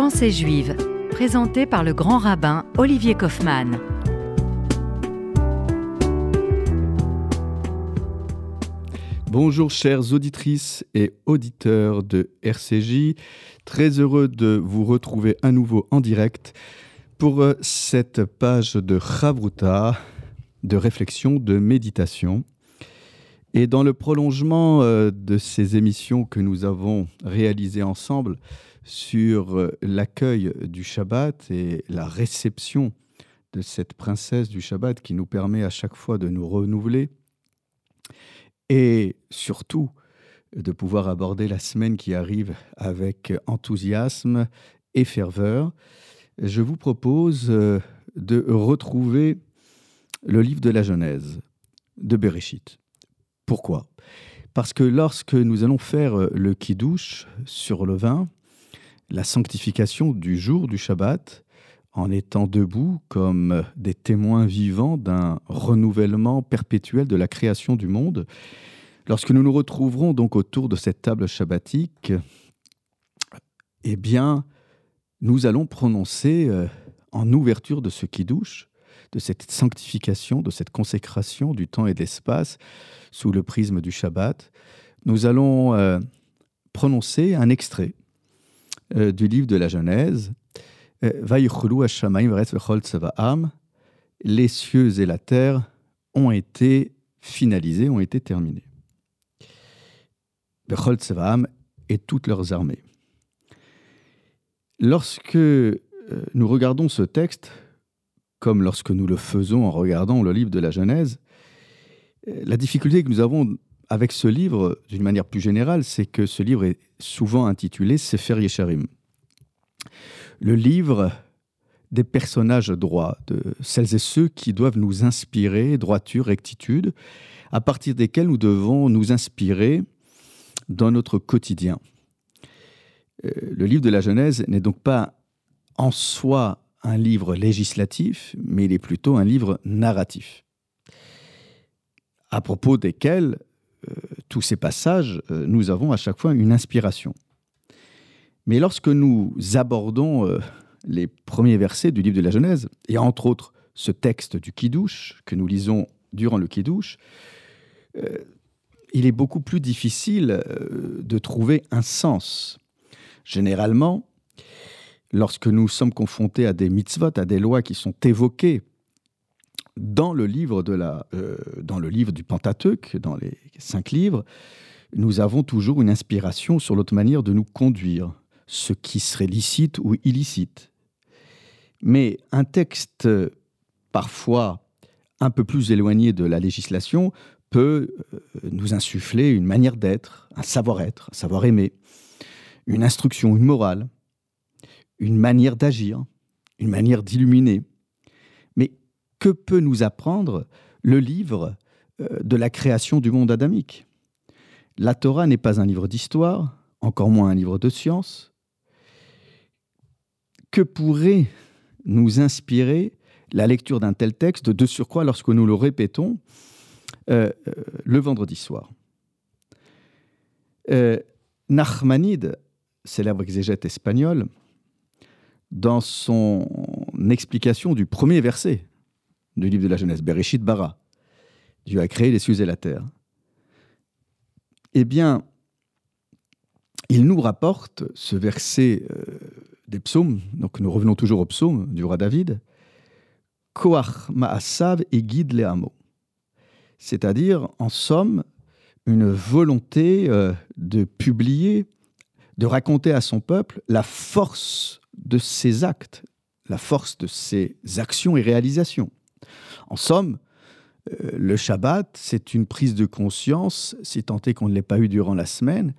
Pensée juive, présenté par le grand rabbin Olivier Kaufmann. Bonjour chères auditrices et auditeurs de RCJ, très heureux de vous retrouver à nouveau en direct pour euh, cette page de Chavruta, de réflexion, de méditation. Et dans le prolongement euh, de ces émissions que nous avons réalisées ensemble sur euh, l'accueil du Shabbat et la réception de cette princesse du Shabbat qui nous permet à chaque fois de nous renouveler, et surtout de pouvoir aborder la semaine qui arrive avec enthousiasme et ferveur, je vous propose euh, de retrouver le livre de la Genèse de Bereshit. Pourquoi? Parce que lorsque nous allons faire euh, le kiddush sur le vin, la sanctification du jour du Shabbat, en étant debout comme des témoins vivants d'un renouvellement perpétuel de la création du monde, lorsque nous nous retrouverons donc autour de cette table shabbatique, eh bien, nous allons prononcer euh, en ouverture de ce kiddush de cette sanctification, de cette consécration du temps et de l'espace sous le prisme du Shabbat, nous allons euh, prononcer un extrait euh, du livre de la Genèse. Euh, Les cieux et la terre ont été finalisés, ont été terminés. et toutes leurs armées. Lorsque nous regardons ce texte, comme lorsque nous le faisons en regardant le livre de la Genèse, la difficulté que nous avons avec ce livre, d'une manière plus générale, c'est que ce livre est souvent intitulé Sefer Yesharim. Le livre des personnages droits, de celles et ceux qui doivent nous inspirer droiture, rectitude, à partir desquels nous devons nous inspirer dans notre quotidien. Euh, le livre de la Genèse n'est donc pas en soi un livre législatif, mais il est plutôt un livre narratif, à propos desquels, tous ces passages, euh, nous avons à chaque fois une inspiration. Mais lorsque nous abordons euh, les premiers versets du livre de la Genèse, et entre autres ce texte du Kiddush que nous lisons durant le Kiddush, il est beaucoup plus difficile de trouver un sens. Généralement, lorsque nous sommes confrontés à des mitzvot, à des lois qui sont évoquées dans le livre, de la, euh, dans le livre du Pentateuque, dans les cinq livres, nous avons toujours une inspiration sur l'autre manière de nous conduire, ce qui serait licite ou illicite. Mais un texte parfois un peu plus éloigné de la législation peut euh, nous insuffler une manière d'être, un savoir-être, un savoir-aimer, une instruction, une morale une manière d'agir, une manière d'illuminer. Que peut nous apprendre le livre euh, de la création du monde adamique La Torah n'est pas un livre d'histoire, encore moins un livre de science. Que pourrait nous inspirer la lecture d'un tel texte, de surcroît lorsque nous le répétons euh, euh, le vendredi soir? Nachmanide, célèbre exégète espagnol, dans son explication du premier verset du livre de la Genèse, Bereshit bara, Dieu a créé les cieux et la terre. Eh bien, il nous rapporte ce verset euh, des psaumes, donc nous revenons toujours au psaume du roi David, Koach ma'asav et guide les hameaux. C'est-à-dire, en somme, une volonté euh, de publier, de raconter à son peuple la force de ses actes, la force de ses actions et réalisations. En somme, euh, le Shabbat, c'est une prise de conscience, si tant est qu'on ne l'ait pas eu durant la semaine,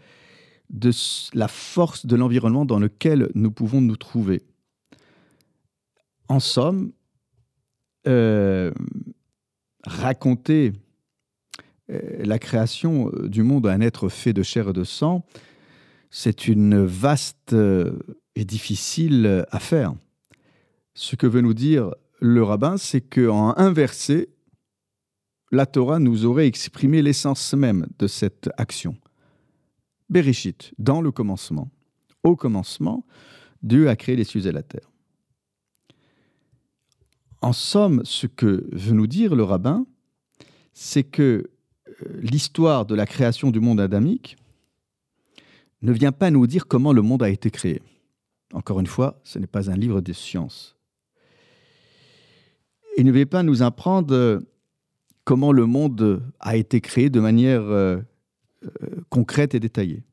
de la force de l'environnement dans lequel nous pouvons nous trouver. En somme, euh, raconter euh, la création du monde à un être fait de chair et de sang, c'est une vaste est difficile à faire. Ce que veut nous dire le rabbin, c'est qu'en un verset, la Torah nous aurait exprimé l'essence même de cette action. Bereshit, dans le commencement. Au commencement, Dieu a créé les cieux et la terre. En somme, ce que veut nous dire le rabbin, c'est que euh, l'histoire de la création du monde adamique ne vient pas nous dire comment le monde a été créé. Encore une fois, ce n'est pas un livre de sciences. Il ne vient pas nous apprendre euh, comment le monde a été créé de manière euh, concrète et détaillée.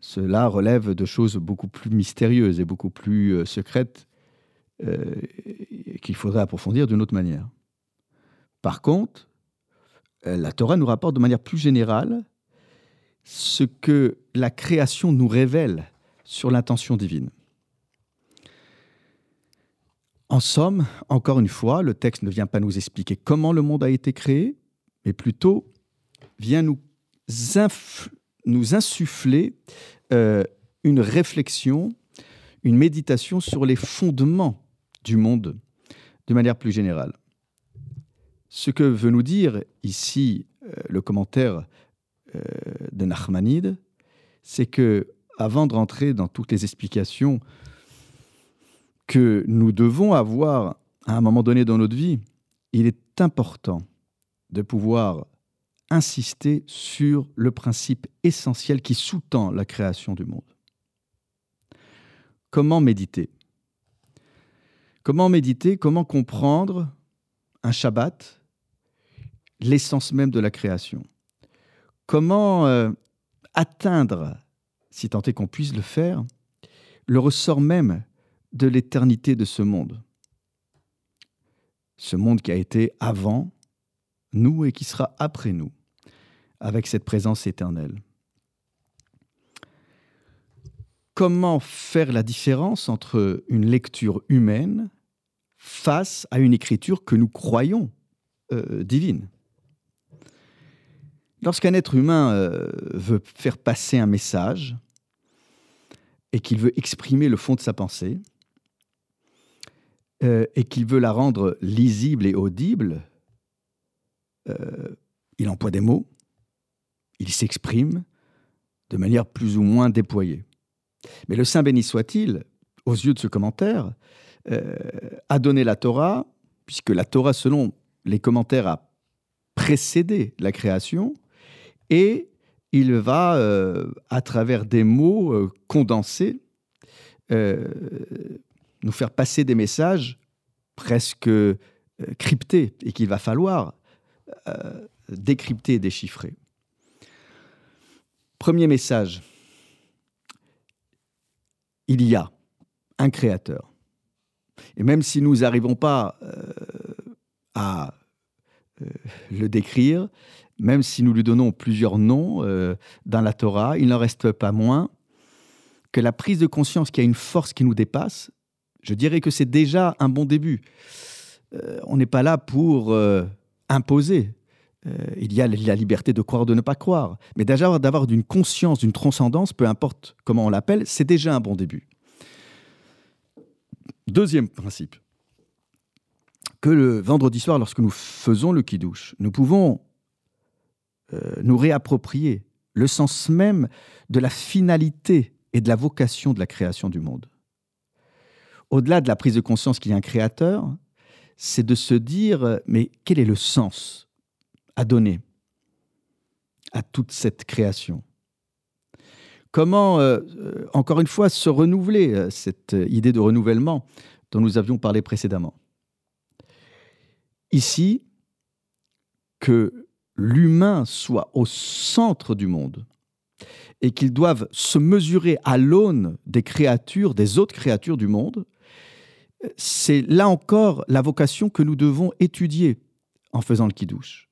Cela relève de choses beaucoup plus mystérieuses et beaucoup plus secrètes qu'il faudrait approfondir d'une autre manière. Par contre, euh, la Torah nous rapporte de manière plus générale ce que la création nous révèle sur l'intention divine. En somme, encore une fois, le texte ne vient pas nous expliquer comment le monde a été créé, mais plutôt vient nous, insuffler euh, une réflexion, une méditation sur les fondements du monde de manière plus générale. Ce que veut nous dire ici euh, le commentaire euh, de Nachmanide, c'est que avant de rentrer dans toutes les explications que nous devons avoir à un moment donné dans notre vie, il est important de pouvoir insister sur le principe essentiel qui sous-tend la création du monde. Comment méditer? Comment méditer? Comment comprendre un Shabbat l'essence même de la création? Comment euh, atteindre, si tant est qu'on puisse le faire, le ressort même de l'éternité de ce monde Ce monde qui a été avant nous et qui sera après nous, avec cette présence éternelle. Comment faire la différence entre une lecture humaine face à une écriture que nous croyons euh, divine? Lorsqu'un être humain euh, veut faire passer un message et qu'il veut exprimer le fond de sa pensée, euh, et qu'il veut la rendre lisible et audible, euh, il emploie des mots, il s'exprime de manière plus ou moins déployée. Mais le Saint béni soit-il, aux yeux de ce commentaire, a donné la Torah, puisque la Torah, selon les commentaires, a précédé la création, et il va, euh, à travers des mots euh, condensés, euh, nous faire passer des messages presque cryptés et qu'il va falloir décrypter et déchiffrer. Premier message, il y a un créateur. Et même si nous n'arrivons pas à le décrire, même si nous lui donnons plusieurs noms euh, dans la Torah, il n'en reste pas moins que la prise de conscience qu'il y a une force qui nous dépasse, je dirais que c'est déjà un bon début. Euh, on n'est pas là pour euh, imposer. il y a la liberté de croire ou de ne pas croire. Mais déjà d'avoir d'une conscience, d'une transcendance, peu importe comment on l'appelle, c'est déjà un bon début. Deuxième principe, que le vendredi soir, lorsque nous faisons le kiddush, nous pouvons euh, nous réapproprier le sens même de la finalité et de la vocation de la création du monde. Au-delà de la prise de conscience qu'il y a un créateur, c'est de se dire, euh, mais quel est le sens à donner à toute cette création? Comment, euh, encore une fois, se renouveler, cette idée de renouvellement dont nous avions parlé précédemment? Ici, que l'humain soit au centre du monde et qu'ils doivent se mesurer à l'aune des créatures, des autres créatures du monde, c'est là encore la vocation que nous devons étudier en faisant le kidouche.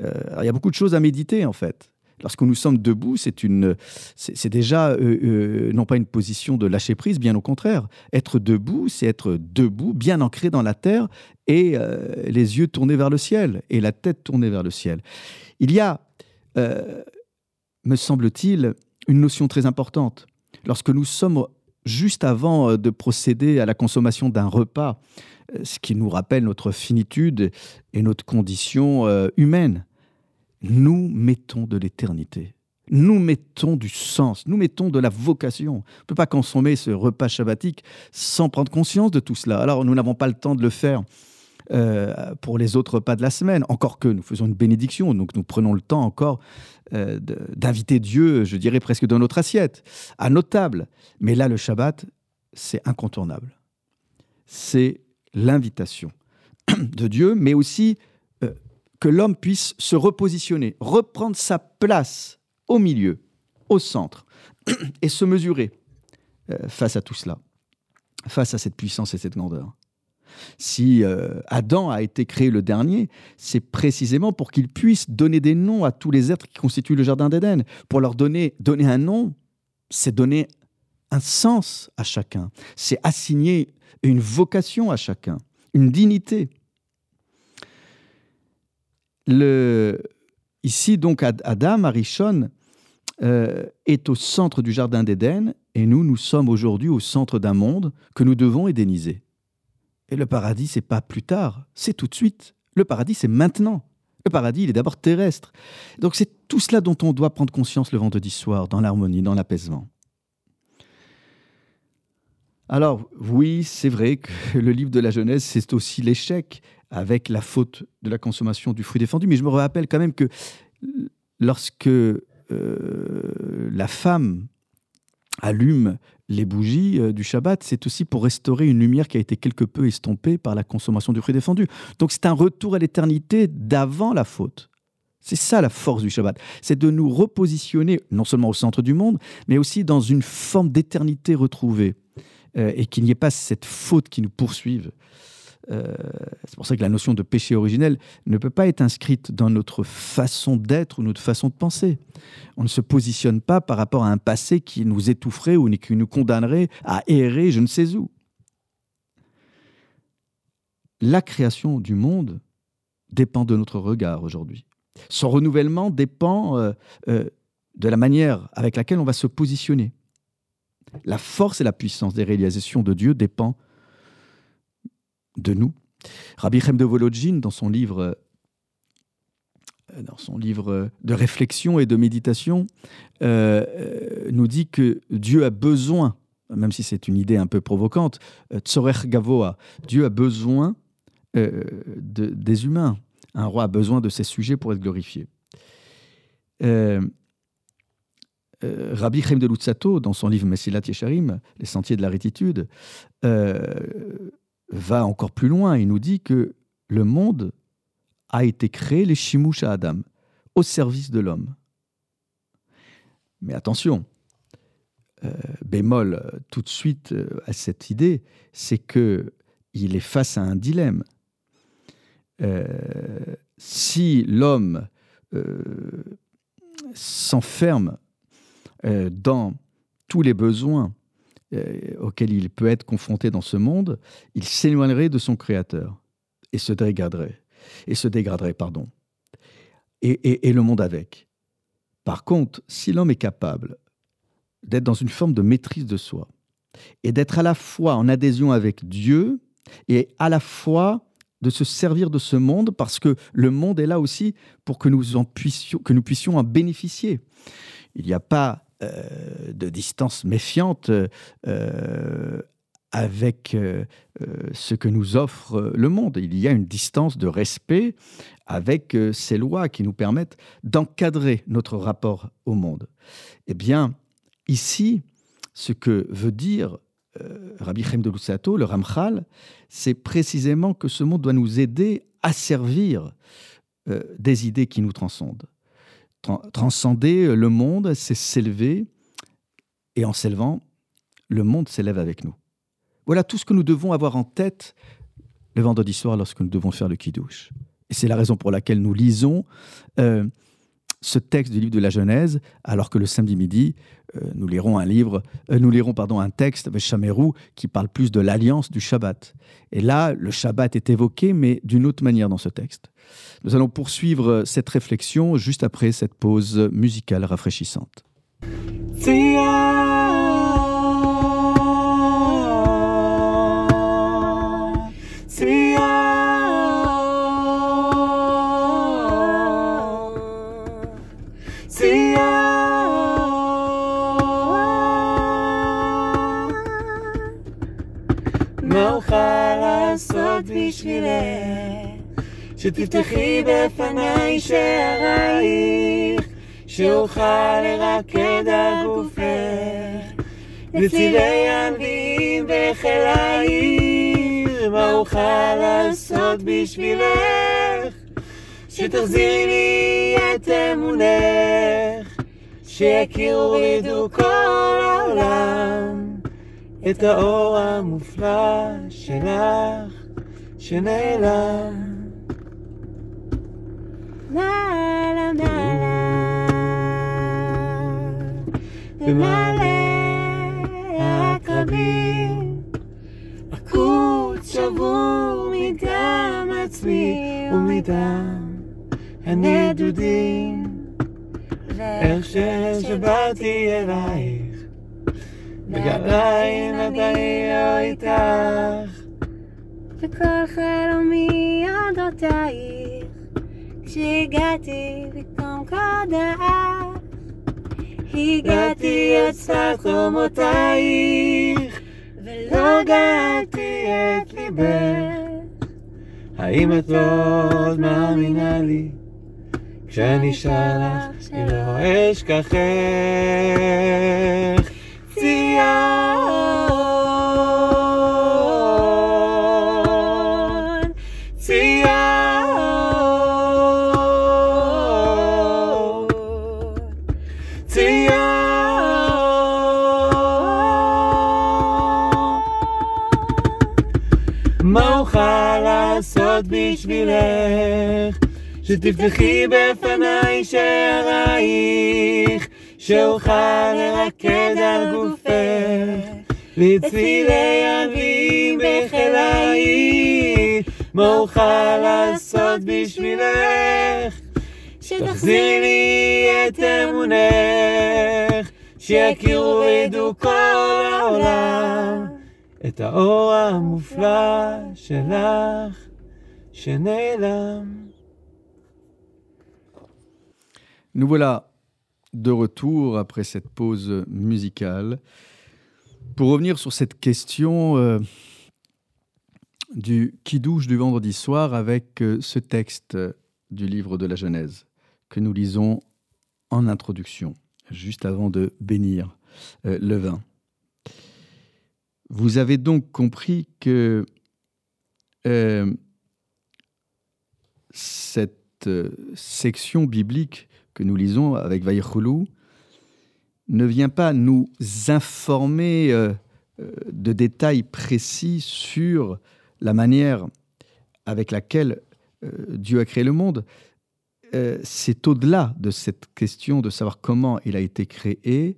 Euh, il y a beaucoup de choses à méditer en fait. Lorsque nous sommes debout, c'est une, c'est déjà euh, euh, non pas une position de lâcher prise, bien au contraire. Être debout, c'est être debout, bien ancré dans la terre et euh, les yeux tournés vers le ciel et la tête tournée vers le ciel. Il y a, me semble-t-il, une notion très importante. Lorsque nous sommes juste avant de procéder à la consommation d'un repas, ce qui nous rappelle notre finitude et notre condition humaine nous mettons de l'éternité nous mettons du sens, nous mettons de la vocation. On ne peut pas consommer ce repas shabbatique sans prendre conscience de tout cela. Alors nous n'avons pas le temps de le faire euh, pour les autres repas de la semaine, encore que nous faisons une bénédiction, donc nous prenons le temps encore euh, d'inviter Dieu, je dirais presque dans notre assiette, à nos tables. Mais là, le Shabbat, c'est incontournable. C'est l'invitation de Dieu, mais aussi euh, que l'homme puisse se repositionner, reprendre sa place au milieu, au centre, et se mesurer face à tout cela, face à cette puissance et cette grandeur. Si euh, Adam a été créé le dernier, c'est précisément pour qu'il puisse donner des noms à tous les êtres qui constituent le Jardin d'Éden. Pour leur donner, un nom, c'est donner un sens à chacun, c'est assigner une vocation à chacun, une dignité. Ici, donc, Adam, Arishon, euh, est au centre du Jardin d'Éden, et nous, nous sommes aujourd'hui au centre d'un monde que nous devons édéniser. Et le paradis, c'est pas plus tard, c'est tout de suite. Le paradis, c'est maintenant. Le paradis, il est d'abord terrestre. Donc c'est tout cela dont on doit prendre conscience le vendredi soir, dans l'harmonie, dans l'apaisement. Alors oui, c'est vrai que le livre de la Genèse, c'est aussi l'échec avec la faute de la consommation du fruit défendu, mais je me rappelle quand même que lorsque euh, la femme allume les bougies euh, du Shabbat, c'est aussi pour restaurer une lumière qui a été quelque peu estompée par la consommation du fruit défendu. Donc c'est un retour à l'éternité d'avant la faute. C'est ça la force du Shabbat, c'est de nous repositionner non seulement au centre du monde, mais aussi dans une forme d'éternité retrouvée, euh, et qu'il n'y ait pas cette faute qui nous poursuive. Euh, c'est pour ça que la notion de péché originel ne peut pas être inscrite dans notre façon d'être ou notre façon de penser. On ne se positionne pas par rapport à un passé qui nous étoufferait ou qui nous condamnerait à errer je ne sais où. La création du monde dépend de notre regard aujourd'hui. Son renouvellement dépend euh, euh, de la manière avec laquelle on va se positionner. La force et la puissance des réalisations de Dieu dépend de nous. Rabbi Chem de Volodjin, dans son livre euh, dans son livre de réflexion et de méditation, euh, euh, nous dit que Dieu a besoin, même si c'est une idée un peu provocante, Tzorer Gavoa, Dieu a besoin des humains. Un roi a besoin de ses sujets pour être glorifié. Rabbi Chaim de Lutzato, dans son livre Messilat Yesharim, Les sentiers de la rétitude, va encore plus loin. Il nous dit que le monde a été créé, les chimouches à Adam, au service de l'homme. Mais attention, euh, bémol euh, tout de suite euh, à cette idée, c'est que il est face à un dilemme. si l'homme s'enferme dans tous les besoins auquel il peut être confronté dans ce monde, il s'éloignerait de son Créateur et se dégraderait. Et se dégraderait, pardon. Et, et le monde avec. Par contre, si l'homme est capable d'être dans une forme de maîtrise de soi et d'être à la fois en adhésion avec Dieu et à la fois de se servir de ce monde parce que le monde est là aussi pour que nous, puissions, que nous puissions en bénéficier. Il n'y a pas euh, de distance méfiante euh, avec euh, ce que nous offre le monde. Il y a une distance de respect avec ces lois qui nous permettent d'encadrer notre rapport au monde. Eh bien, ici, ce que veut dire Rabbi Chaim de Lusato, le Ramchal, c'est précisément que ce monde doit nous aider à servir des idées qui nous transcendent transcender le monde, c'est s'élever, et en s'élevant, le monde s'élève avec nous. Voilà tout ce que nous devons avoir en tête le vendredi soir lorsque nous devons faire le kiddush. Et c'est la raison pour laquelle nous lisons euh, ce texte du livre de la Genèse, alors que le samedi midi, euh, nous lirons un livre, euh, nous lirons pardon un texte avec Chamerou qui parle plus de l'alliance du Shabbat. Et là, le Shabbat est évoqué, mais d'une autre manière dans ce texte. Nous allons poursuivre cette réflexion juste après cette pause musicale rafraîchissante. שתפתחי בפניי שערייך, שאוכל לרקד על גופך, לצילי הנביאים בחיל העיר, מה אוכל לעשות בשבילך? שתחזירי לי את אמונך, שיכירו וידעו כל העולם את האור המופלא שלך שנעלם. במעלה העקרבים, עקוד שבור מדם עצמי ומדם הנדודים, איך ששבעתי אלייך, בגליים נתני איתך, וכל חלומי אודותייך, כשהגעתי במקום קודח, הגעתי עד שפת חומותייך, ולא געתי את ליבך. האם את לא עוד מאמינה לי? כשאני שלח שלא אשכחך ציון אוכל לעשות בשבילך? שתפתחי בפניי שערייך, שאוכל לרקד על גופך, לצלילי אביב בחיל העיר, מה אוכל לעשות בשבילך? שתחזירי לי את אמונך, שיכירו וידעו כל העולם את האור המופלא שלך שנעלם. Nous voilà de retour après cette pause musicale pour revenir sur cette question euh, du qui douche du vendredi soir avec euh, ce texte du livre de la Genèse que nous lisons en introduction, juste avant de bénir euh, le vin. Vous avez donc compris que euh, cette euh, section biblique que nous lisons avec Vaïchoulou ne vient pas nous informer euh, de détails précis sur la manière avec laquelle Dieu a créé le monde. C'est au-delà de cette question de savoir comment il a été créé,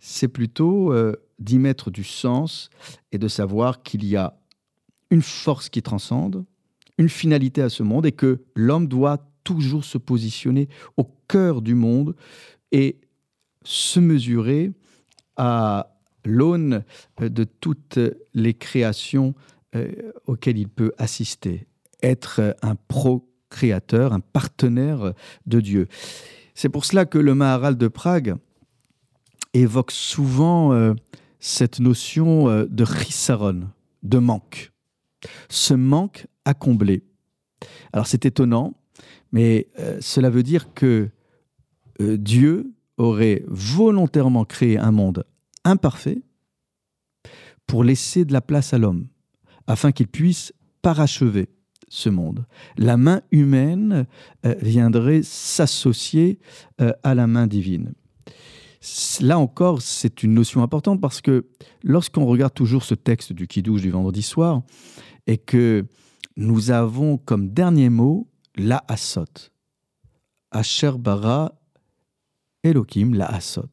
c'est plutôt d'y mettre du sens et de savoir qu'il y a une force qui transcende, une finalité à ce monde et que l'homme doit toujours se positionner au cœur du monde et se mesurer à l'aune euh, de toutes les créations euh, auxquelles il peut assister, être un procréateur, un partenaire de Dieu. C'est pour cela que le Maharal de Prague évoque souvent euh, cette notion euh, de chisaron, de manque. Ce manque à combler. Alors c'est étonnant, mais euh, cela veut dire que euh, Dieu aurait volontairement créé un monde imparfait pour laisser de la place à l'homme, afin qu'il puisse parachever ce monde. La main humaine viendrait s'associer à la main divine. Là encore, c'est une notion importante parce que lorsqu'on regarde toujours ce texte du Kiddush du vendredi soir et que nous avons comme dernier mot la Asot. Asher bara Elohim la Asot.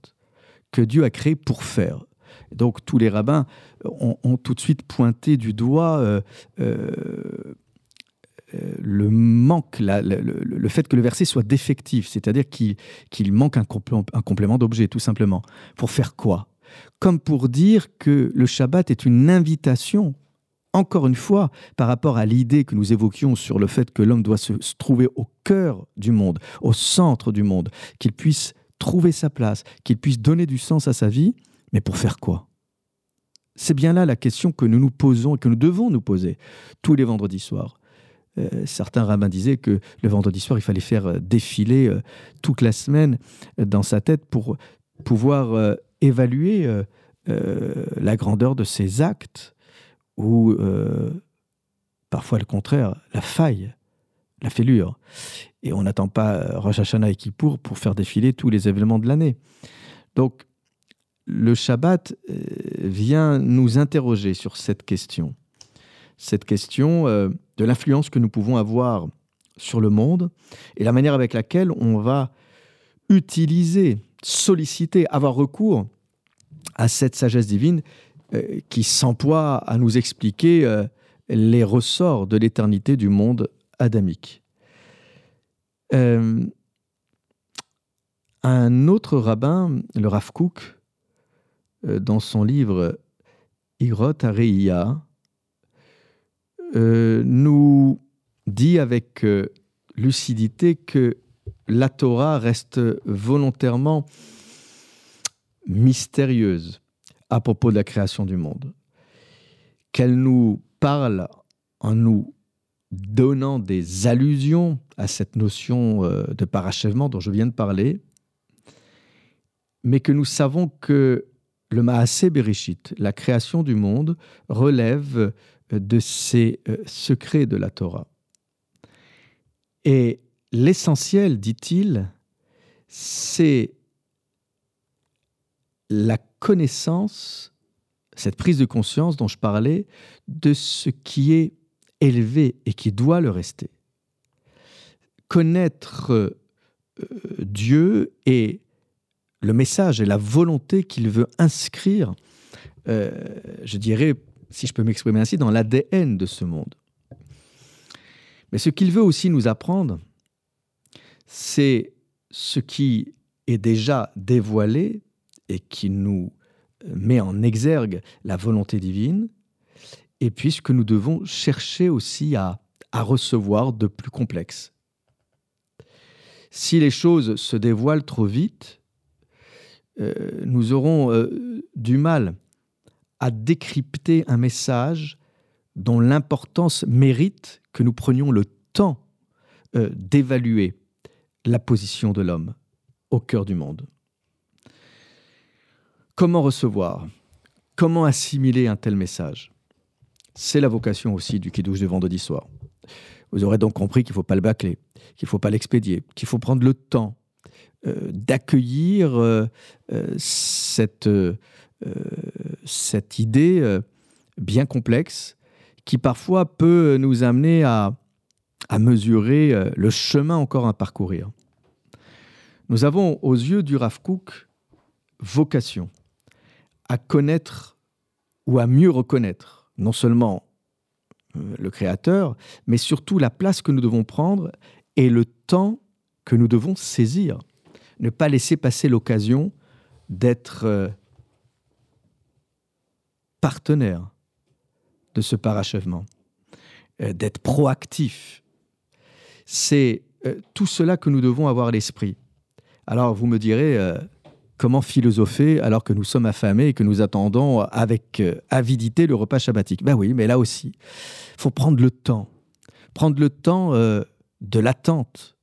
Que Dieu a créé pour faire. Donc tous les rabbins ont, tout de suite pointé du doigt euh, euh, le manque, le, fait que le verset soit défectif, c'est-à-dire qu'il manque un complément d'objet, tout simplement. Pour faire quoi? Comme pour dire que le Shabbat est une invitation, encore une fois, par rapport à l'idée que nous évoquions sur le fait que l'homme doit se, se trouver au cœur du monde, au centre du monde, qu'il puisse trouver sa place, qu'il puisse donner du sens à sa vie, mais pour faire quoi? C'est bien là la question que nous nous posons et que nous devons nous poser tous les vendredis soirs. Euh, certains rabbins disaient que le vendredi soir, il fallait faire euh, défiler euh, toute la semaine dans sa tête pour pouvoir évaluer la grandeur de ses actes ou parfois le contraire, la faille, la fêlure. Et on n'attend pas Rosh Hashanah et Kippour pour faire défiler tous les événements de l'année. Donc, le Shabbat vient nous interroger sur cette question. Cette question de l'influence que nous pouvons avoir sur le monde et la manière avec laquelle on va utiliser, solliciter, avoir recours à cette sagesse divine euh, qui s'emploie à nous expliquer euh, les ressorts de l'éternité du monde adamique. Euh, un autre rabbin, le Rav Kook, dans son livre Irot Areia, euh, nous dit avec euh, lucidité que la Torah reste volontairement mystérieuse à propos de la création du monde, qu'elle nous parle en nous donnant des allusions à cette notion euh, de parachèvement dont je viens de parler, mais que nous savons que le Maasé Bereshit, la création du monde, relève de ces euh, secrets de la Torah. Et l'essentiel, dit-il, c'est la connaissance, cette prise de conscience dont je parlais, de ce qui est élevé et qui doit le rester. Connaître euh, Dieu et le message et la volonté qu'il veut inscrire, euh, je dirais, si je peux m'exprimer ainsi, dans l'ADN de ce monde. Mais ce qu'il veut aussi nous apprendre, c'est ce qui est déjà dévoilé et qui nous met en exergue la volonté divine, et puis ce que nous devons chercher aussi à, recevoir de plus complexe. Si les choses se dévoilent trop vite, euh, nous aurons euh, du mal à décrypter un message dont l'importance mérite que nous prenions le temps euh, d'évaluer la position de l'homme au cœur du monde. Comment recevoir Comment assimiler un tel message? C'est la vocation aussi du Kiddush de vendredi soir. Vous aurez donc compris qu'il ne faut pas le bâcler, qu'il ne faut pas l'expédier, qu'il faut prendre le temps euh, d'accueillir euh, cette cette idée euh, bien complexe qui parfois peut nous amener à, mesurer euh, le chemin encore à parcourir. Nous avons aux yeux du Rav vocation à connaître ou à mieux reconnaître non seulement le Créateur, mais surtout la place que nous devons prendre et le temps que nous devons saisir. Ne pas laisser passer l'occasion d'être partenaire de ce parachèvement, euh, d'être proactif. C'est euh, tout cela que nous devons avoir à l'esprit. Alors vous me direz, euh, comment philosopher alors que nous sommes affamés et que nous attendons avec avidité le repas shabbatique? Ben oui, mais là aussi, faut prendre le temps. Prendre le temps de l'attente,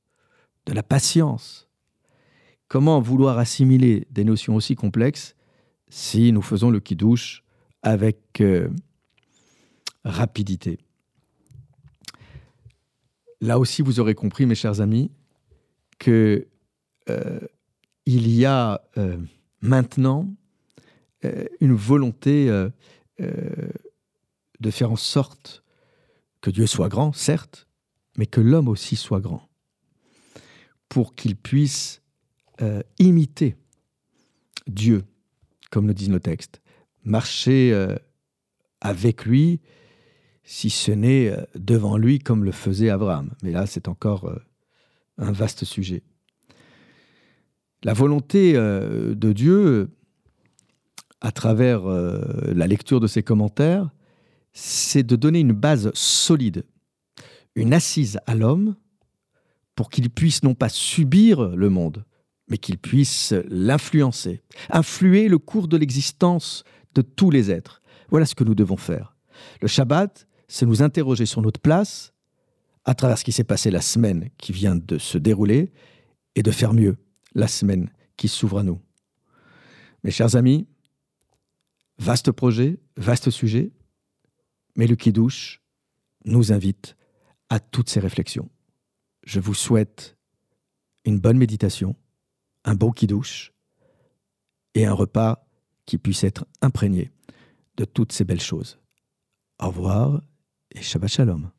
de la patience. Comment vouloir assimiler des notions aussi complexes si nous faisons le qui-douche avec euh, rapidité. Là aussi, vous aurez compris, mes chers amis, que euh, il y a euh, maintenant une volonté de faire en sorte que Dieu soit grand, certes, mais que l'homme aussi soit grand, pour qu'il puisse imiter Dieu, comme le disent nos textes marcher euh, avec lui, si ce n'est euh, devant lui comme le faisait Abraham. Mais là, c'est encore euh, un vaste sujet. La volonté de Dieu, à travers la lecture de ses commentaires, c'est de donner une base solide, une assise à l'homme pour qu'il puisse non pas subir le monde, mais qu'il puisse l'influencer, influer le cours de l'existence de tous les êtres, Voilà ce que nous devons faire. Le Shabbat, c'est nous interroger sur notre place à travers ce qui s'est passé la semaine qui vient de se dérouler et de faire mieux la semaine qui s'ouvre à nous. Mes chers amis, vaste projet, vaste sujet, mais le Kiddush nous invite à toutes ces réflexions. Je vous souhaite une bonne méditation, un bon Kiddush et un repas qui puisse être imprégné de toutes ces belles choses. Au revoir et Shabbat Shalom.